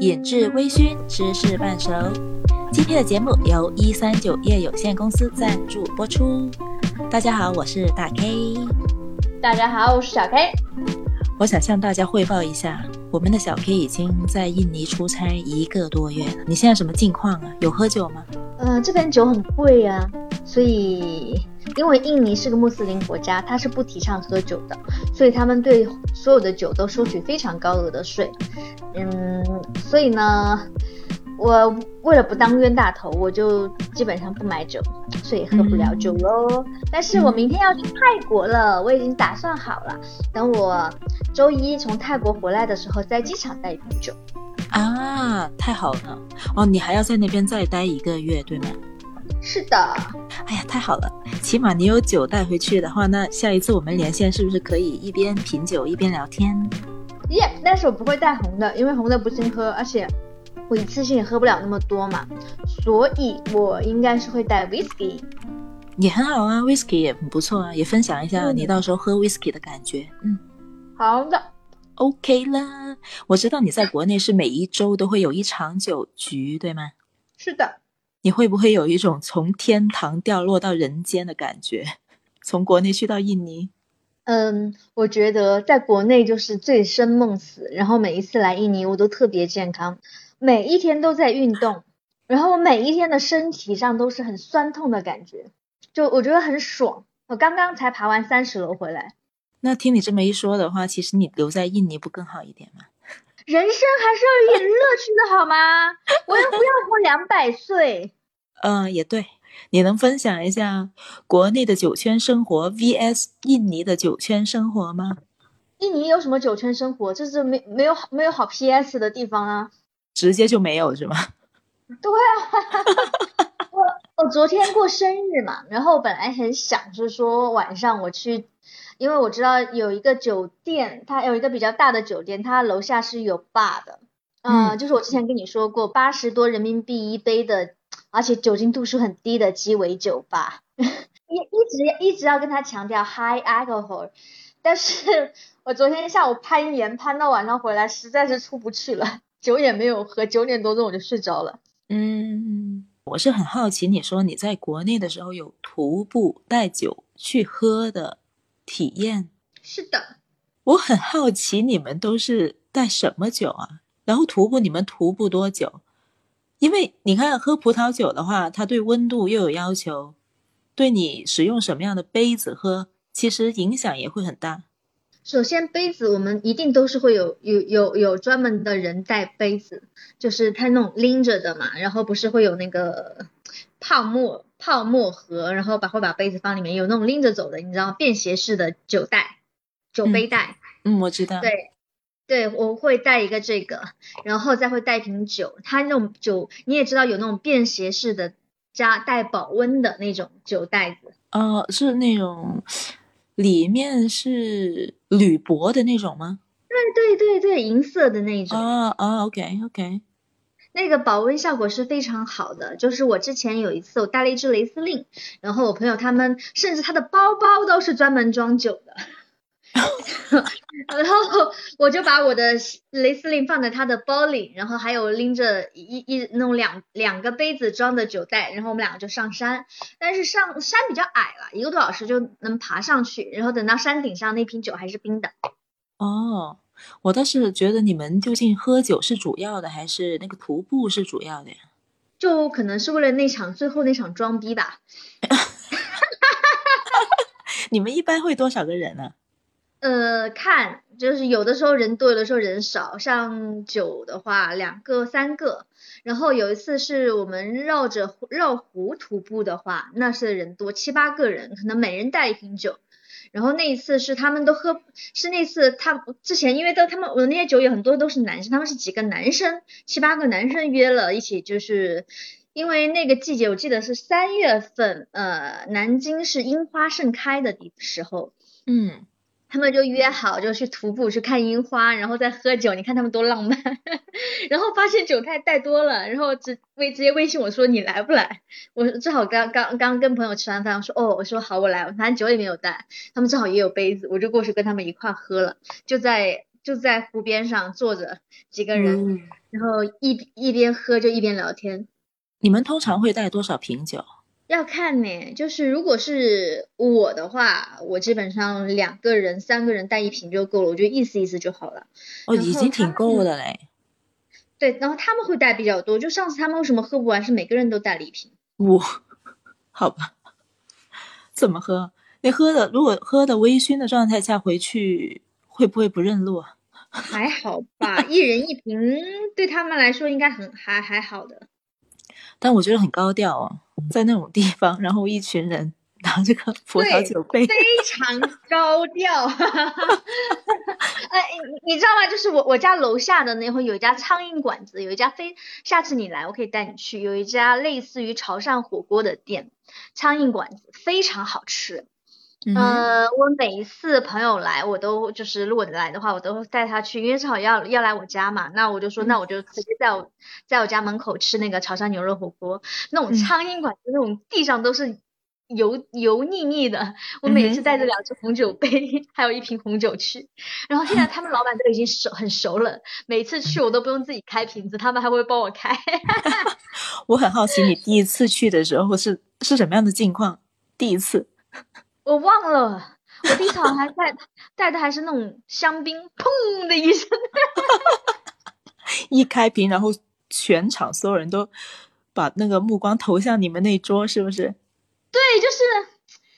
饮至微醺，知识半熟。今天的节目由一三九业有限公司赞助播出。大家好，我是大 K。大家好，我是小 K。我想向大家汇报一下，我们的小 K 已经在印尼出差一个多月了。你现在什么近况啊？有喝酒吗？呃，这边酒很贵啊，所以因为印尼是个穆斯林国家，它是不提倡喝酒的，所以他们对所有的酒都收取非常高额的税。嗯，所以呢，我为了不当冤大头，我就基本上不买酒，所以喝不了酒喽。但是我明天要去泰国了，我已经打算好了，等我周一从泰国回来的时候，在机场带一瓶酒。啊，太好了！哦，你还要在那边再待一个月，对吗？是的。哎呀，太好了！起码你有酒带回去的话，那下一次我们连线是不是可以一边品酒一边聊天？耶！但是我不会带红的，因为红的不行喝，而且我一次性也喝不了那么多嘛，所以我应该是会带 whisky。也很好啊，whisky 也很不错啊，也分享一下你到时候喝 whisky 的感觉。嗯，好的。OK 啦，我知道你在国内是每一周都会有一场酒局，对吗？是的。你会不会有一种从天堂掉落到人间的感觉？从国内去到印尼？嗯，我觉得在国内就是醉生梦死，然后每一次来印尼我都特别健康，每一天都在运动，然后我每一天的身体上都是很酸痛的感觉，就我觉得很爽。我刚刚才爬完三十楼回来。那听你这么一说的话，其实你留在印尼不更好一点吗？人生还是要有点乐趣的好吗？我又不要活两百岁。嗯，也对。你能分享一下国内的酒圈生活 vs 印尼的酒圈生活吗？印尼有什么酒圈生活？就是没没有没有好 PS 的地方啊？直接就没有是吗？对啊。我我昨天过生日嘛，然后本来很想是说晚上我去。因为我知道有一个酒店，它有一个比较大的酒店，它楼下是有 bar 的，嗯，就是我之前跟你说过，八十多人民币一杯的，而且酒精度数很低的鸡尾酒吧，一一直一直要跟他强调 high alcohol，但是我昨天下午攀岩攀到晚上回来，实在是出不去了，酒也没有喝，九点多钟我就睡着了。嗯，我是很好奇，你说你在国内的时候有徒步带酒去喝的。体验是的，我很好奇你们都是带什么酒啊？然后徒步你们徒步多久？因为你看喝葡萄酒的话，它对温度又有要求，对你使用什么样的杯子喝，其实影响也会很大。首先杯子我们一定都是会有有有有专门的人带杯子，就是他那种拎着的嘛，然后不是会有那个泡沫。泡沫盒，然后把会把杯子放里面，有那种拎着走的，你知道便携式的酒袋、酒杯袋。嗯，我知道。对，对，我会带一个这个，然后再会带瓶酒。它那种酒你也知道有那种便携式的加带保温的那种酒袋子。哦，是那种里面是铝箔的那种吗？对对对对，银色的那种。哦哦，OK OK。那个保温效果是非常好的，就是我之前有一次我带了一只雷司令，然后我朋友他们甚至他的包包都是专门装酒的，然后我就把我的雷司令放在他的包里，然后还有拎着一一那种两两个杯子装的酒袋，然后我们两个就上山，但是上山比较矮了，一个多小时就能爬上去，然后等到山顶上那瓶酒还是冰的。哦。我倒是觉得你们究竟喝酒是主要的，还是那个徒步是主要的呀？就可能是为了那场最后那场装逼吧。你们一般会多少个人呢？呃，看，就是有的时候人多，有的时候人少。像酒的话，两个、三个。然后有一次是我们绕着绕湖徒步的话，那是人多，七八个人，可能每人带一瓶酒。然后那一次是他们都喝，是那次他之前因为都他们我那些酒友很多都是男生，他们是几个男生七八个男生约了一起，就是因为那个季节我记得是三月份，呃，南京是樱花盛开的地时候，嗯。他们就约好，就去徒步去看樱花，然后再喝酒。你看他们多浪漫。然后发现酒太带多了，然后直微直接微信我说你来不来？我正好刚刚刚跟朋友吃完饭，我说哦，我说好我来。反正酒也没有带，他们正好也有杯子，我就过去跟他们一块喝了。就在就在湖边上坐着几个人，嗯然后一一边喝就一边聊天。你们通常会带多少瓶酒？要看呢，就是如果是我的话，我基本上两个人、三个人带一瓶就够了，我就意思意思就好了。哦，已经挺够的嘞。对，然后他们会带比较多，就上次他们为什么喝不完，是每个人都带了一瓶。我，好吧，怎么喝？你喝的如果喝的微醺的状态下回去，会不会不认路啊？还好吧，一人一瓶，对他们来说应该很还还好的。但我觉得很高调哦，在那种地方，然后一群人拿这个葡萄酒杯，非常高调。哎，你你知道吗？就是我我家楼下的那会有一家苍蝇馆子，有一家非，下次你来我可以带你去，有一家类似于潮汕火锅的店，苍蝇馆子非常好吃。嗯呃，我每一次朋友来，我都就是如果来的话，我都会带他去，因为正好要要来我家嘛，那我就说，那我就直接在我在我家门口吃那个潮汕牛肉火锅，那种嗯。苍蝇馆子，那种地上都是油油腻腻的，我每嗯次带着两只红酒杯，还有一瓶红酒去，然后现在他们老板都已经熟很熟了，每次去我都不用自己开瓶子，他们还会帮我开。我很好奇，你第一次去的时候是是什么样的境况？第一次，我忘了，我第一次好像还带带的还是那种香槟，砰的一声。一开瓶，然后全场所有人都把那个目光投向你们那桌，是不是？对，就是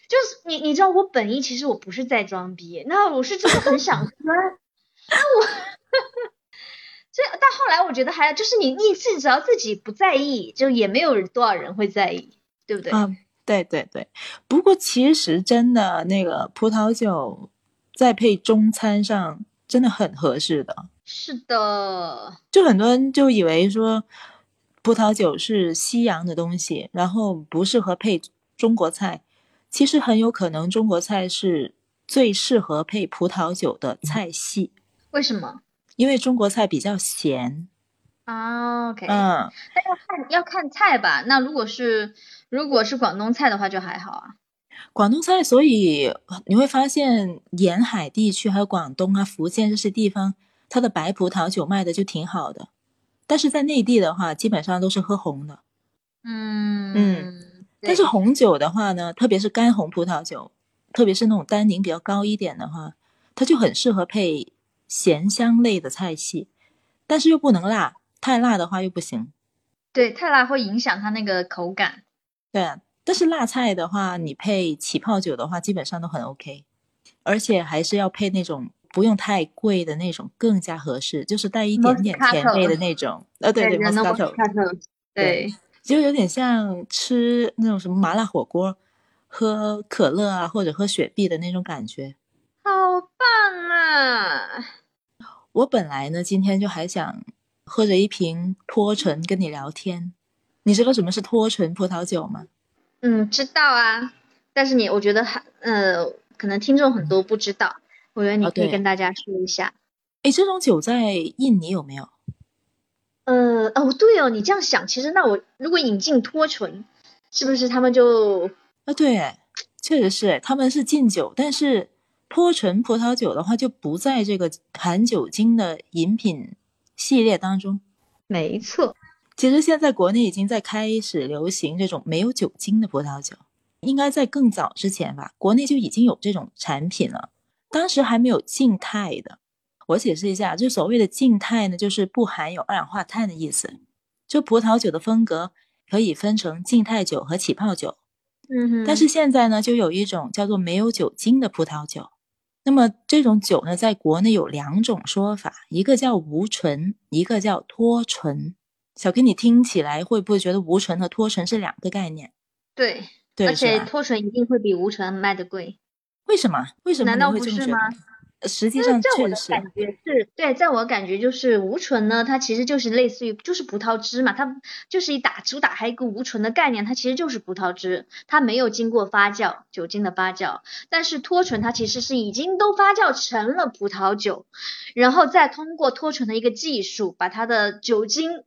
就是你你知道我本意其实我不是在装逼，那我是真的很想喝，那我，所以但后来我觉得还就是你你自己只要自己不在意，就也没有多少人会在意，对不对？啊，对对对。不过其实真的那个葡萄酒，在配中餐上真的很合适的。是的，就很多人就以为说葡萄酒是西洋的东西，然后不适合配中国菜。其实很有可能中国菜是最适合配葡萄酒的菜系，为什么？因为中国菜比较咸。啊，OK，嗯，但要看要看菜吧。那如果是如果是广东菜的话就还好啊。广东菜，所以你会发现沿海地区还有广东啊、福建这些地方，它的白葡萄酒卖的就挺好的。但是在内地的话，基本上都是喝红的。嗯嗯但是红酒的话呢，特别是干红葡萄酒，特别是那种单宁比较高一点的话，它就很适合配咸香类的菜系，但是又不能辣，太辣的话又不行。对太辣会影响它那个口感。对啊，但是辣菜的话，你配起泡酒的话，基本上都很 OK，而且还是要配那种不用太贵的那种，更加合适，就是带一点点甜味的那种。呃，对对人的 Moscato，Moscato，对，就有点像吃那种什么麻辣火锅，喝可乐啊，或者喝雪碧的那种感觉。好棒啊！我本来呢，今天就还想喝着一瓶脱醇跟你聊天。你知道什么是脱醇葡萄酒吗？嗯，知道啊，但是你我觉得还呃，可能听众很多不知道，我觉得你可以跟大家说一下。诶，这种酒在印尼有没有？呃，哦，对哦，你这样想，其实那我如果引进脱醇，是不是他们就啊，对，确实是，他们是禁酒，但是脱醇葡萄酒的话就不在这个含酒精的饮品系列当中。没错？其实现在国内已经在开始流行这种没有酒精的葡萄酒，应该在更早之前吧，国内就已经有这种产品了。当时还没有静态的，我解释一下，就所谓的静态呢，就是不含有二氧化碳的意思。就葡萄酒的风格可以分成静态酒和起泡酒，嗯哼，但是现在呢，就有一种叫做没有酒精的葡萄酒。那么这种酒呢，在国内有两种说法，一个叫无醇，一个叫脱醇。小 K，你听起来会不会觉得无醇和脱醇是两个概念？对，对，而且脱醇一定会比无醇卖的贵。为什么？为什么难道不是吗？呃实际上在我的确实是，感觉是，对，在我感觉就是无醇呢，它其实就是类似于就是葡萄汁嘛，它就是一打主打还有一个无醇的概念，它其实就是葡萄汁，它没有经过发酵，酒精的发酵。但是脱醇它其实是已经都发酵成了葡萄酒，然后再通过脱醇的一个技术，把它的酒精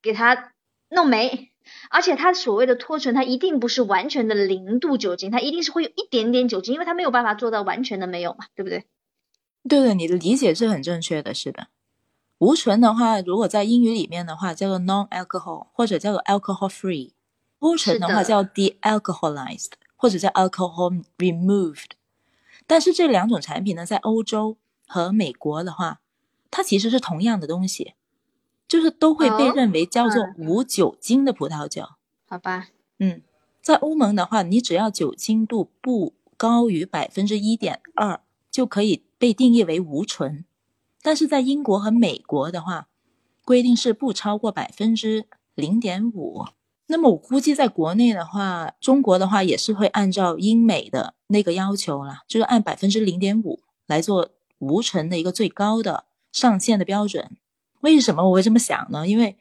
给它弄没。而且它所谓的脱醇，它一定不是完全的零度酒精，它一定是会有一点点酒精，因为它没有办法做到完全的没有嘛，对不对？对对，你的理解是很正确的，是的。无醇的话，如果在英语里面的话，叫做 non-alcohol 或者叫做 alcohol-free。无醇的话叫 de-alcoholized 或者叫 alcohol removed。但是这两种产品呢，在欧洲和美国的话，它其实是同样的东西，就是都会被认为叫做无酒精的葡萄酒。好吧。嗯，在欧盟的话，你只要酒精度不高于百分之一点二，就可以被定义为无醇。但是在英国和美国的话，规定是不超过百分之零点五。那么我估计在国内的话，中国的话也是会按照英美的那个要求啦，就是按百分之零点五来做无醇的一个最高的上限的标准。为什么我会这么想呢？因为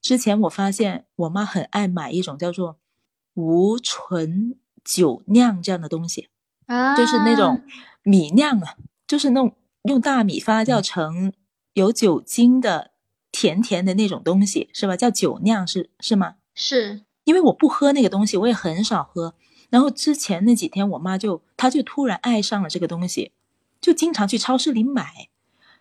之前我发现我妈很爱买一种叫做无醇酒酿这样的东西，啊，就是那种米酿啊，就是那种。用大米发酵成有酒精的甜甜的那种东西是吧？叫酒酿是是吗？是因为我不喝那个东西，我也很少喝。然后之前那几天，我妈就她就突然爱上了这个东西，就经常去超市里买，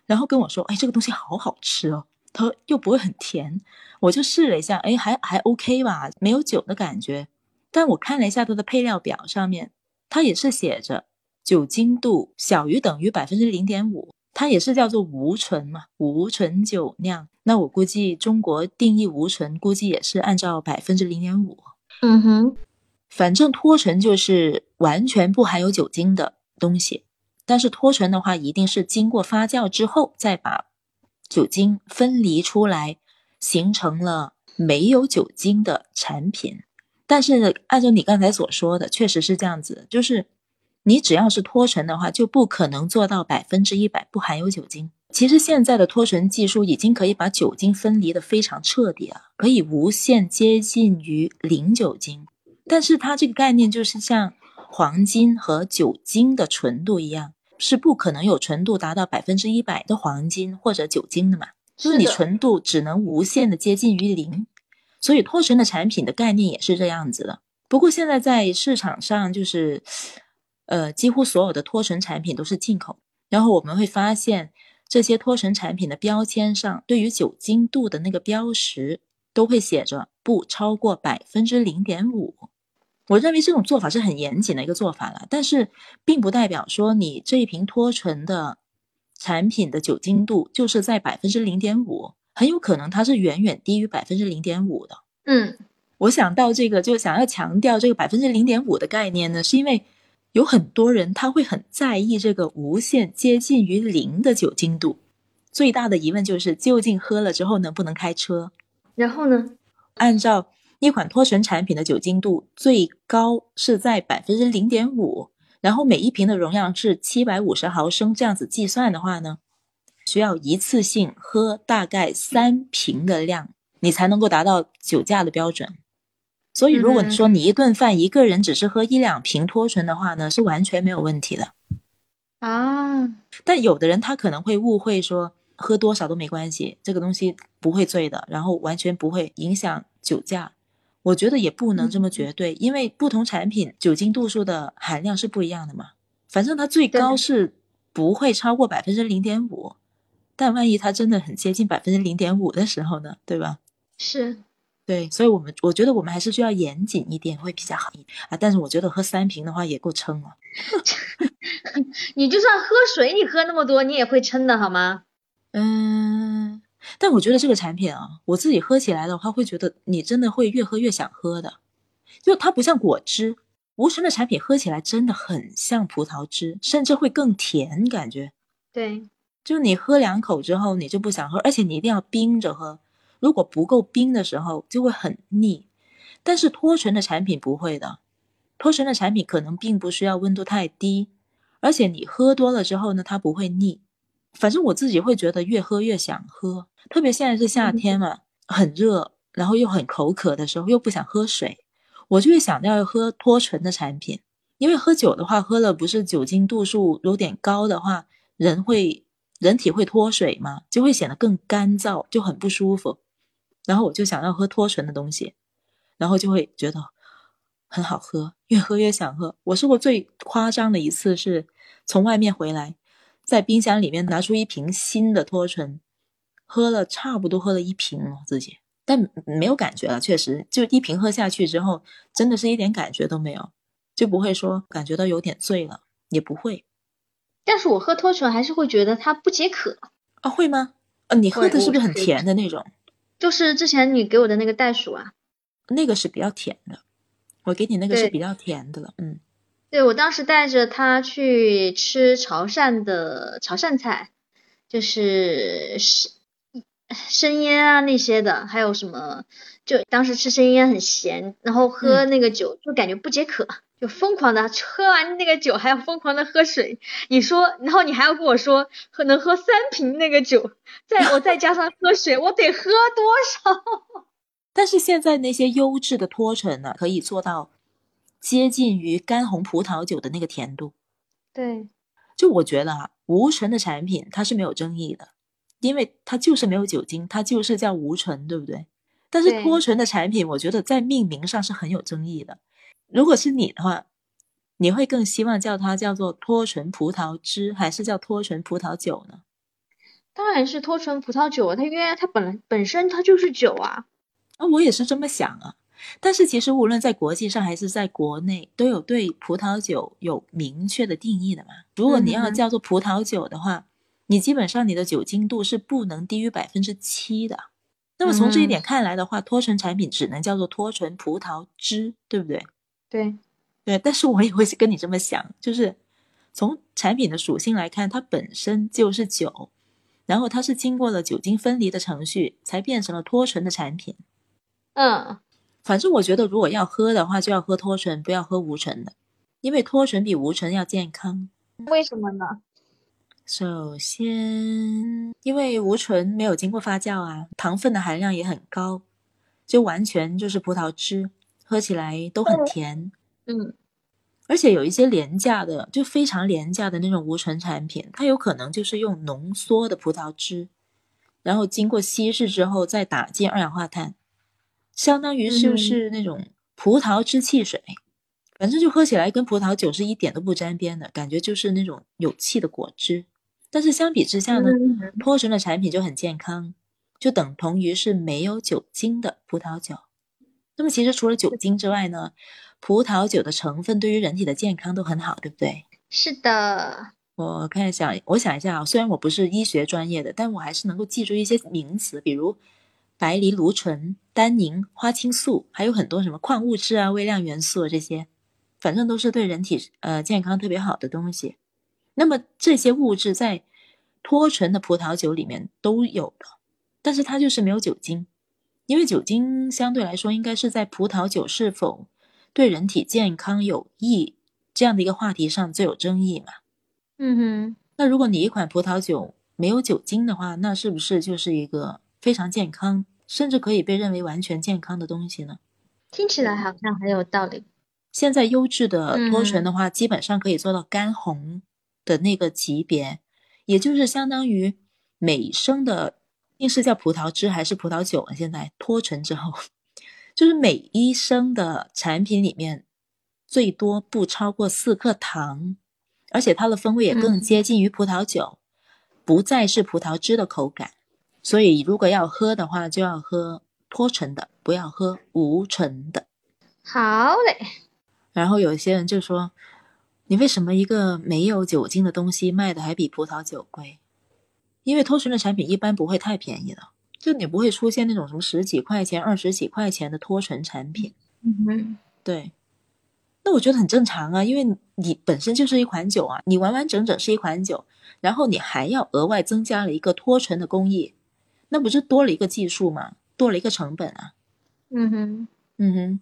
然后跟我说：“哎，这个东西好好吃哦，它又不会很甜。”我就试了一下，哎，还还 OK 吧，没有酒的感觉。但我看了一下它的配料表上面，它也是写着。酒精度小于等于百分之零点五，它也是叫做无醇嘛，无醇酒酿。那我估计中国定义无醇，估计也是按照百分之零点五。嗯哼，反正脱醇就是完全不含有酒精的东西，但是脱醇的话，一定是经过发酵之后，再把酒精分离出来，形成了没有酒精的产品。但是按照你刚才所说的，确实是这样子，就是。你只要是脱醇的话，就不可能做到百分之一百不含有酒精。其实现在的脱醇技术已经可以把酒精分离的非常彻底了，可以无限接近于零酒精。但是它这个概念就是像黄金和酒精的纯度一样，是不可能有纯度达到百分之一百的黄金或者酒精的嘛？就是你纯度只能无限的接近于零。所以脱醇的产品的概念也是这样子的。不过现在在市场上就是。呃，几乎所有的脱醇产品都是进口，然后我们会发现这些脱醇产品的标签上，对于酒精度的那个标识都会写着不超过百分之零点五。我认为这种做法是很严谨的一个做法了，但是并不代表说你这一瓶脱醇的产品的酒精度就是在百分之零点五，很有可能它是远远低于百分之零点五的。嗯，我想到这个就想要强调这个百分之零点五的概念呢，是因为。有很多人他会很在意这个无限接近于零的酒精度，最大的疑问就是究竟喝了之后能不能开车？然后呢？按照一款脱醇产品的酒精度最高是在百分之零点五，然后每一瓶的容量是七百五十毫升，这样子计算的话呢，需要一次性喝大概三瓶的量，你才能够达到酒驾的标准。所以，如果你说你一顿饭一个人只是喝一两瓶脱醇的话呢，是完全没有问题的啊。但有的人他可能会误会说喝多少都没关系，这个东西不会醉的，然后完全不会影响酒驾。我觉得也不能这么绝对，因为不同产品酒精度数的含量是不一样的嘛。反正它最高是不会超过百分之零点五，但万一它真的很接近百分之零点五的时候呢，对吧？是。对，所以，我们我觉得我们还是需要严谨一点，会比较好一点啊。但是我觉得喝三瓶的话也够撑了。你就算喝水，你喝那么多，你也会撑的好吗？嗯，但我觉得这个产品啊，我自己喝起来的话，会觉得你真的会越喝越想喝的。就它不像果汁，无醇的产品喝起来真的很像葡萄汁，甚至会更甜，感觉。对，就你喝两口之后，你就不想喝，而且你一定要冰着喝。如果不够冰的时候就会很腻，但是脱醇的产品不会的，脱醇的产品可能并不需要温度太低，而且你喝多了之后呢，它不会腻。反正我自己会觉得越喝越想喝，特别现在是夏天嘛，很热，然后又很口渴的时候，又不想喝水，我就会想要喝脱醇的产品。因为喝酒的话，喝了不是酒精度数有点高的话，人会人体会脱水嘛，就会显得更干燥，就很不舒服。然后我就想要喝脱醇的东西，然后就会觉得很好喝，越喝越想喝。我说过最夸张的一次是从外面回来，在冰箱里面拿出一瓶新的脱醇，喝了差不多喝了一瓶了自己，但没有感觉了，确实就一瓶喝下去之后，真的是一点感觉都没有，就不会说感觉到有点醉了，也不会。但是我喝脱醇还是会觉得它不解渴啊，会吗？啊，你喝的是不是很甜的那种？就是之前你给我的那个袋鼠啊，那个是比较甜的，我给你那个是比较甜的了，嗯。对我当时带着它去吃潮汕的潮汕菜，就是生生腌啊那些的，还有什么，就当时吃生腌很咸，然后喝那个酒就感觉不解渴，就疯狂的喝完那个酒还要疯狂的喝水。你说，然后你还要跟我说喝能喝三瓶那个酒，再我再加上喝水，我得喝多少？但是现在那些优质的脱醇呢，可以做到接近于干红葡萄酒的那个甜度。对，就我觉得啊，无醇的产品它是没有争议的，因为它就是没有酒精，它就是叫无醇，对不对？但是脱醇的产品，我觉得在命名上是很有争议的。如果是你的话，你会更希望叫它叫做脱醇葡萄汁，还是叫脱醇葡萄酒呢？当然是脱醇葡萄酒啊，它因为它本来本身它就是酒啊。啊，我也是这么想啊。但是其实无论在国际上还是在国内，都有对葡萄酒有明确的定义的嘛。如果你要叫做葡萄酒的话，你基本上你的酒精度是不能低于百分之七的。那么从这一嗯点看来的话，脱醇产品只能叫做脱醇葡萄汁，对不对？对，对，但是我也会跟你这么想，就是从产品的属性来看，它本身就是酒，然后它是经过了酒精分离的程序，才变成了脱醇的产品。嗯，反正我觉得，如果要喝的话，就要喝脱醇，不要喝无醇的，因为脱醇比无醇要健康。为什么呢？首先，因为无醇没有经过发酵啊，糖分的含量也很高，就完全就是葡萄汁，喝起来都很甜。嗯而且有一些廉价的，就非常廉价的那种无醇产品，它有可能就是用浓缩的葡萄汁，然后经过稀释之后再打进二氧化碳，相当于就嗯是那种葡萄汁汽水，反正就喝起来跟葡萄酒是一点都不沾边的感觉，就是那种有气的果汁。但是相比之下呢，嗯脱醇的产品就很健康，就等同于是没有酒精的葡萄酒。那么其实除了酒精之外呢，葡萄酒的成分对于人体的健康都很好，对不对？是的，我看一下，我想一下啊，虽然我不是医学专业的，但我还是能够记住一些名词，比如白藜芦醇、单宁、花青素，还有很多什么矿物质啊、微量元素啊这些，反正都是对人体呃健康特别好的东西。那么这些物质在脱醇的葡萄酒里面都有的，但是它就是没有酒精，因为酒精相对来说应该是在葡萄酒是否对人体健康有益这样的一个话题上最有争议嘛。嗯哼，那如果你一款葡萄酒没有酒精的话，那是不是就是一个非常健康，甚至可以被认为完全健康的东西呢？听起来好像很有道理。现在优质的脱醇嗯的话，基本上可以做到干红的那个级别，也就是相当于每升的，定是叫葡萄汁还是葡萄酒啊？现在脱醇之后，就是每一升的产品里面最多不超过四克糖，而且它的风味也更嗯接近于葡萄酒，不再是葡萄汁的口感。所以如果要喝的话，就要喝脱醇的，不要喝无醇的。好嘞，然后有些人就说：“你为什么一个没有酒精的东西卖的还比葡萄酒贵？因为脱醇的产品一般不会太便宜的，就你不会出现那种什么十几块钱、二十几块钱的脱醇产品。嗯哼，对，那我觉得很正常啊，因为你本身就是一款酒啊，你完完整整是一款酒，然后你还要额外增加了一个脱醇的工艺，那不是多了一个技术吗？多了一个成本啊。嗯哼，嗯哼。”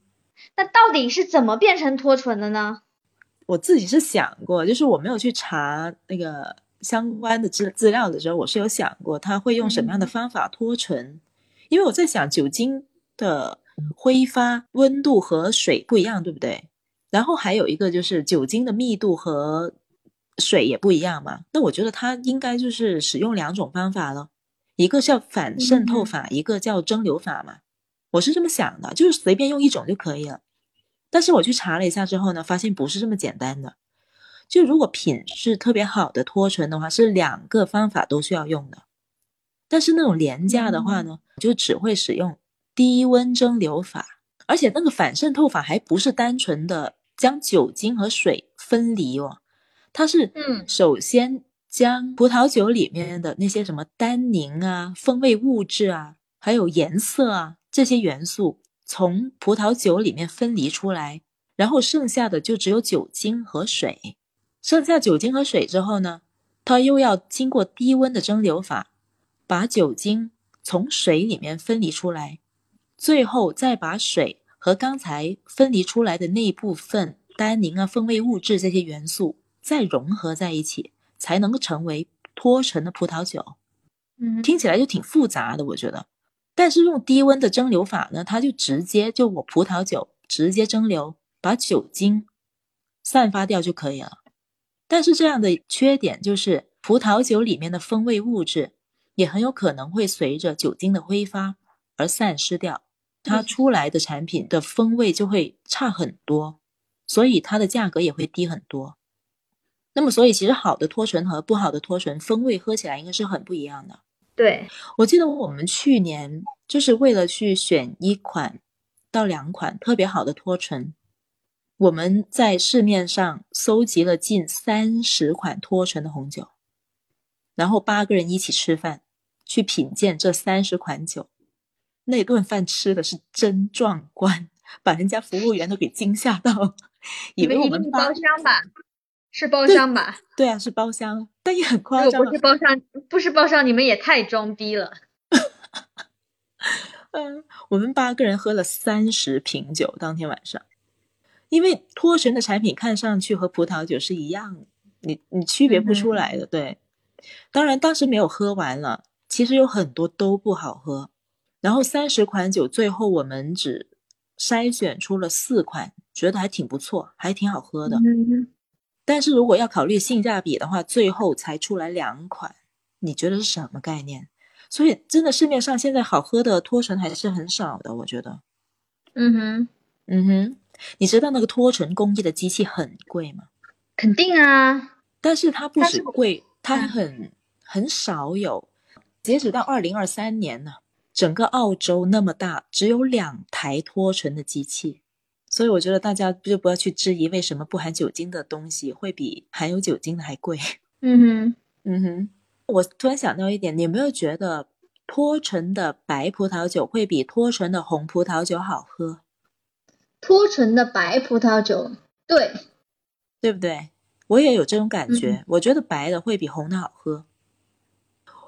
那到底是怎么变成脱醇的呢？我自己是想过，就是我没有去查那个相关的资资料的时候，我是有想过他会用什么样的方法脱醇，因为我在想酒精的挥发温度和水不一样，对不对？然后还有一个就是酒精的密度和水也不一样嘛，那我觉得他应该就是使用两种方法了，一个叫反渗透法，一个叫蒸馏法嘛。我是这么想的，就是随便用一种就可以了。但是我去查了一下之后呢，发现不是这么简单的。就如果品质特别好的脱醇的话，是两个方法都需要用的。但是那种廉价的话呢，就只会使用低温蒸馏法，而且那个反渗透法还不是单纯的将酒精和水分离哦，它是嗯首先将葡萄酒里面的那些什么单宁啊、风味物质啊，还有颜色啊这些元素从葡萄酒里面分离出来，然后剩下的就只有酒精和水。剩下酒精和水之后呢，它又要经过低温的蒸馏法。把酒精从水里面分离出来，最后再把水和刚才分离出来的那一部分单宁啊、风味物质这些元素再融合在一起，才能够成为脱醇的葡萄酒。嗯，听起来就挺复杂的，我觉得。但是用低温的蒸馏法呢，它就直接就我葡萄酒直接蒸馏，把酒精散发掉就可以了。但是这样的缺点就是葡萄酒里面的风味物质。也很有可能会随着酒精的挥发而散失掉，它出来的产品的风味就会差很多，所以它的价格也会低很多。那么，所以其实好的脱醇和不好的脱醇风味喝起来应该是很不一样的。对，我记得我们去年就是为了去选一款到两款特别好的脱醇，我们在市面上搜集了近三十款脱醇的红酒。然后八个人一起吃饭，去品鉴这三十款酒，那顿饭吃的是真壮观，把人家服务员都给惊吓到，以为我们包厢吧？是包厢吧？对啊，是包厢，但也很夸张。不是包厢，不是包厢，你们也太装逼了。嗯，我们八个人喝了三十瓶酒，当天晚上，因为脱醇的产品看上去和葡萄酒是一样的，你你区别不出来的，对。当然，当时没有喝完了。其实有很多都不好喝。然后三十款酒，最后我们只筛选出了四款，觉得还挺不错，还挺好喝的。但是如果要考虑性价比的话，最后才出来两款，你觉得是什么概念？所以真的市面上现在好喝的脱醇还是很少的，我觉得。嗯哼，嗯哼，你知道那个脱醇工艺的机器很贵吗？肯定啊，但是它不止贵。它很很少有，截止到二零二三年呢，整个澳洲那么大，只有两台脱醇的机器，所以我觉得大家就不要去质疑为什么不含酒精的东西会比含有酒精的还贵。嗯哼，嗯哼，我突然想到一点，你有没有觉得脱醇的白葡萄酒会比脱醇的红葡萄酒好喝？脱醇的白葡萄酒，对，对不对？我也有这种感觉，我觉得白的会比红的好喝。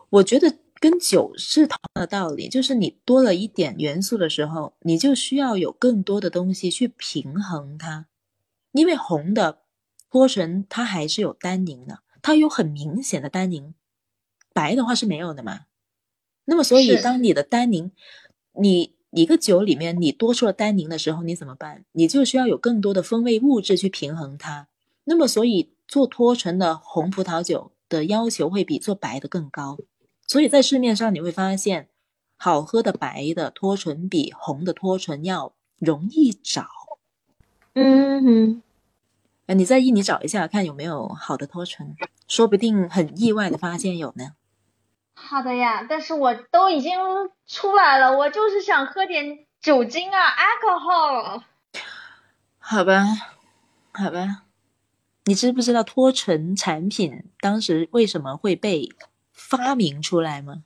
我觉得跟酒是同样的道理，就是你多了一点元素的时候，你就需要有更多的东西去平衡它。因为红的脱醇它还是有单宁的，它有很明显的单宁，白的话是没有的嘛。那么所以当你的单宁，你一个酒里面你多出了单宁的时候，你怎么办？你就需要有更多的风味物质去平衡它。那么所以。做脱醇的红葡萄酒的要求会比做白的更高，所以在市面上你会发现，好喝的白的脱醇比红的脱醇要容易找。嗯哼，哎，你在印尼找一下，看有没有好的脱醇，说不定很意外的发现有呢。好的呀，但是我都已经出来了，我就是想喝点酒精啊，alcohol。好吧，好吧。你知不知道脱醇产品当时为什么会被发明出来吗？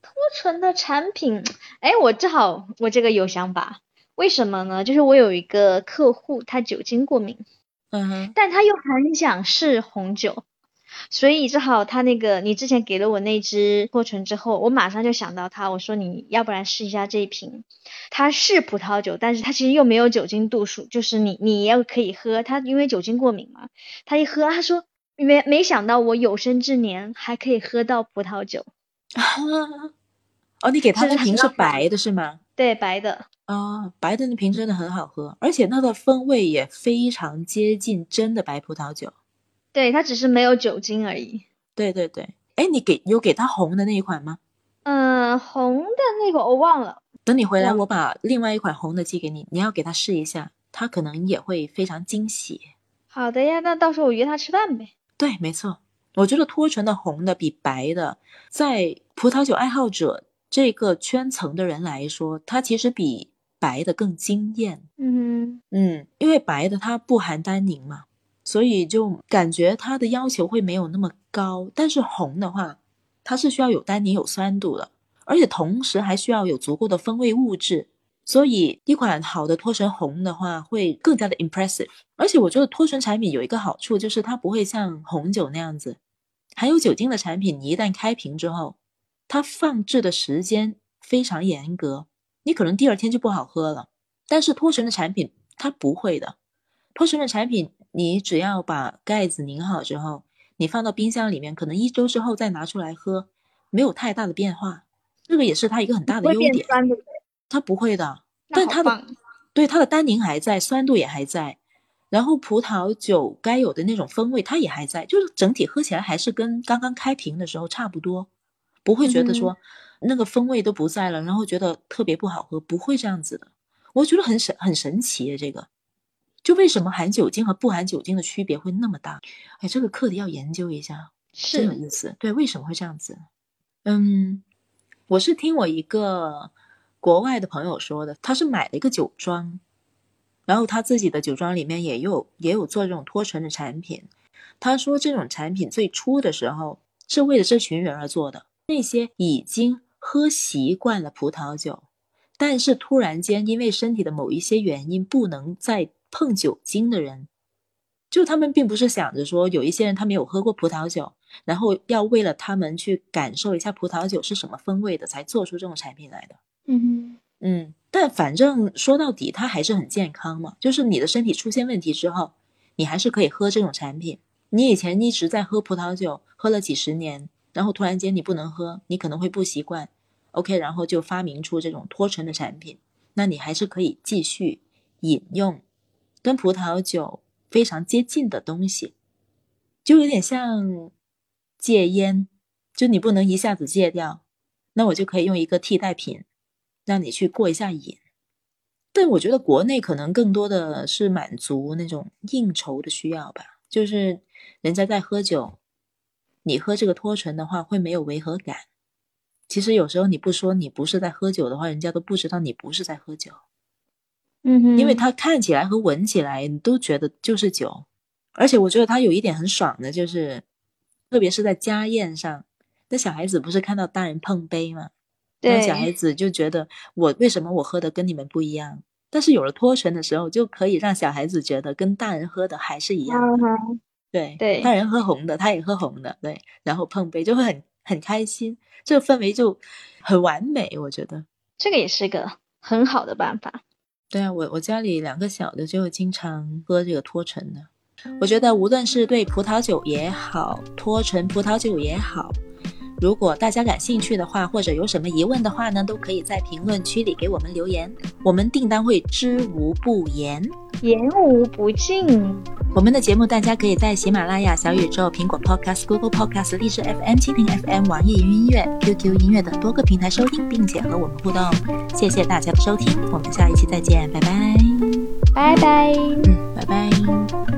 脱醇的产品，哎，我正好我这个有想法，为什么呢？就是我有一个客户，他酒精过敏，嗯哼，但他又很想试红酒。所以正好他那个，你之前给了我那支过醇之后，我马上就想到他，我说你要不然试一下这一瓶，它是葡萄酒，但是它其实又没有酒精度数，就是你你要可以喝，他因为酒精过敏嘛，他一喝他说没没想到我有生之年还可以喝到葡萄酒，哦，你给他那瓶是白的是吗？对，白的。啊，白的那瓶真的很好喝，而且它的风味也非常接近真的白葡萄酒。对，它只是没有酒精而已。对对对，哎，你给有给他红的那一款吗？嗯，红的那个我忘了。等你回来，我把另外一款红的寄给你，你要给他试一下，他可能也会非常惊喜。好的呀，那到时候我约他吃饭呗。对，没错。我觉得脱醇的红的比白的，在葡萄酒爱好者这个圈层的人来说，它其实比白的更惊艳。嗯嗯，因为白的它不含单宁嘛，所以就感觉它的要求会没有那么高。但是红的话，它是需要有单宁、有酸度的，而且同时还需要有足够的风味物质。所以一款好的脱醇红的话，会更加的 impressive。而且我觉得脱醇产品有一个好处，就是它不会像红酒那样子。含有酒精的产品，你一旦开瓶之后，它放置的时间非常严格，你可能第二天就不好喝了。但是脱醇的产品它不会的，脱醇的产品你只要把盖子拧好之后，你放到冰箱里面，可能一周之后再拿出来喝，没有太大的变化。这个也是它一个很大的优点。它不会的，但它的对它的单宁还在，酸度也还在。然后葡萄酒该有的那种风味，它也还在，就是整体喝起来还是跟刚刚开瓶的时候差不多，不会觉得说那个风味都不在了，然后觉得特别不好喝，不会这样子的。我觉得很神很神奇这个，就为什么含酒精和不含酒精的区别会那么大？哎，这个课题要研究一下，真有意思。对，为什么会这样子？嗯，我是听我一个国外的朋友说的，他是买了一个酒庄。然后他自己的酒庄里面也有也有做这种脱醇的产品。他说这种产品最初的时候是为了这群人而做的，那些已经喝习惯了葡萄酒，但是突然间因为身体的某一些原因不能再碰酒精的人，就他们并不是想着说有一些人他没有喝过葡萄酒，然后要为了他们去感受一下葡萄酒是什么风味的才做出这种产品来的。嗯嗯。但反正说到底，它还是很健康嘛。就是你的身体出现问题之后，你还是可以喝这种产品。你以前一直在喝葡萄酒，喝了几十年，然后突然间你不能喝，你可能会不习惯。OK，然后就发明出这种脱醇的产品，那你还是可以继续饮用跟葡萄酒非常接近的东西，就有点像戒烟，就你不能一下子戒掉，那我就可以用一个替代品。让你去过一下瘾，但我觉得国内可能更多的是满足那种应酬的需要吧。就是人家在喝酒，你喝这个脱醇的话会没有违和感。其实有时候你不说你不是在喝酒的话，人家都不知道你不是在喝酒。嗯哼，因为它看起来和闻起来你都觉得就是酒，而且我觉得它有一点很爽的，就是特别是在家宴上，那小孩子不是看到大人碰杯吗？那小孩子就觉得我为什么我喝的跟你们不一样？但是有了脱醇的时候，就可以让小孩子觉得跟大人喝的还是一样。对对，大人喝红的，他也喝红的，对，然后碰杯就会很很开心，这个氛围就很完美。我觉得这个也是个很好的办法。对啊，我我家里两个小的就经常喝这个脱醇的。我觉得无论是对葡萄酒也好，脱醇葡萄酒也好。如果大家感兴趣的话，或者有什么疑问的话呢，都可以在评论区里给我们留言，我们定当会知无不言，言无不尽。我们的节目大家可以在喜马拉雅、小宇宙、苹果 Podcast、Google Podcast、荔枝 FM、蜻蜓 FM、网易云音乐、QQ 音乐等多个平台收听，并且和我们互动。谢谢大家的收听，我们下一期再见，拜拜，拜拜，嗯，拜拜。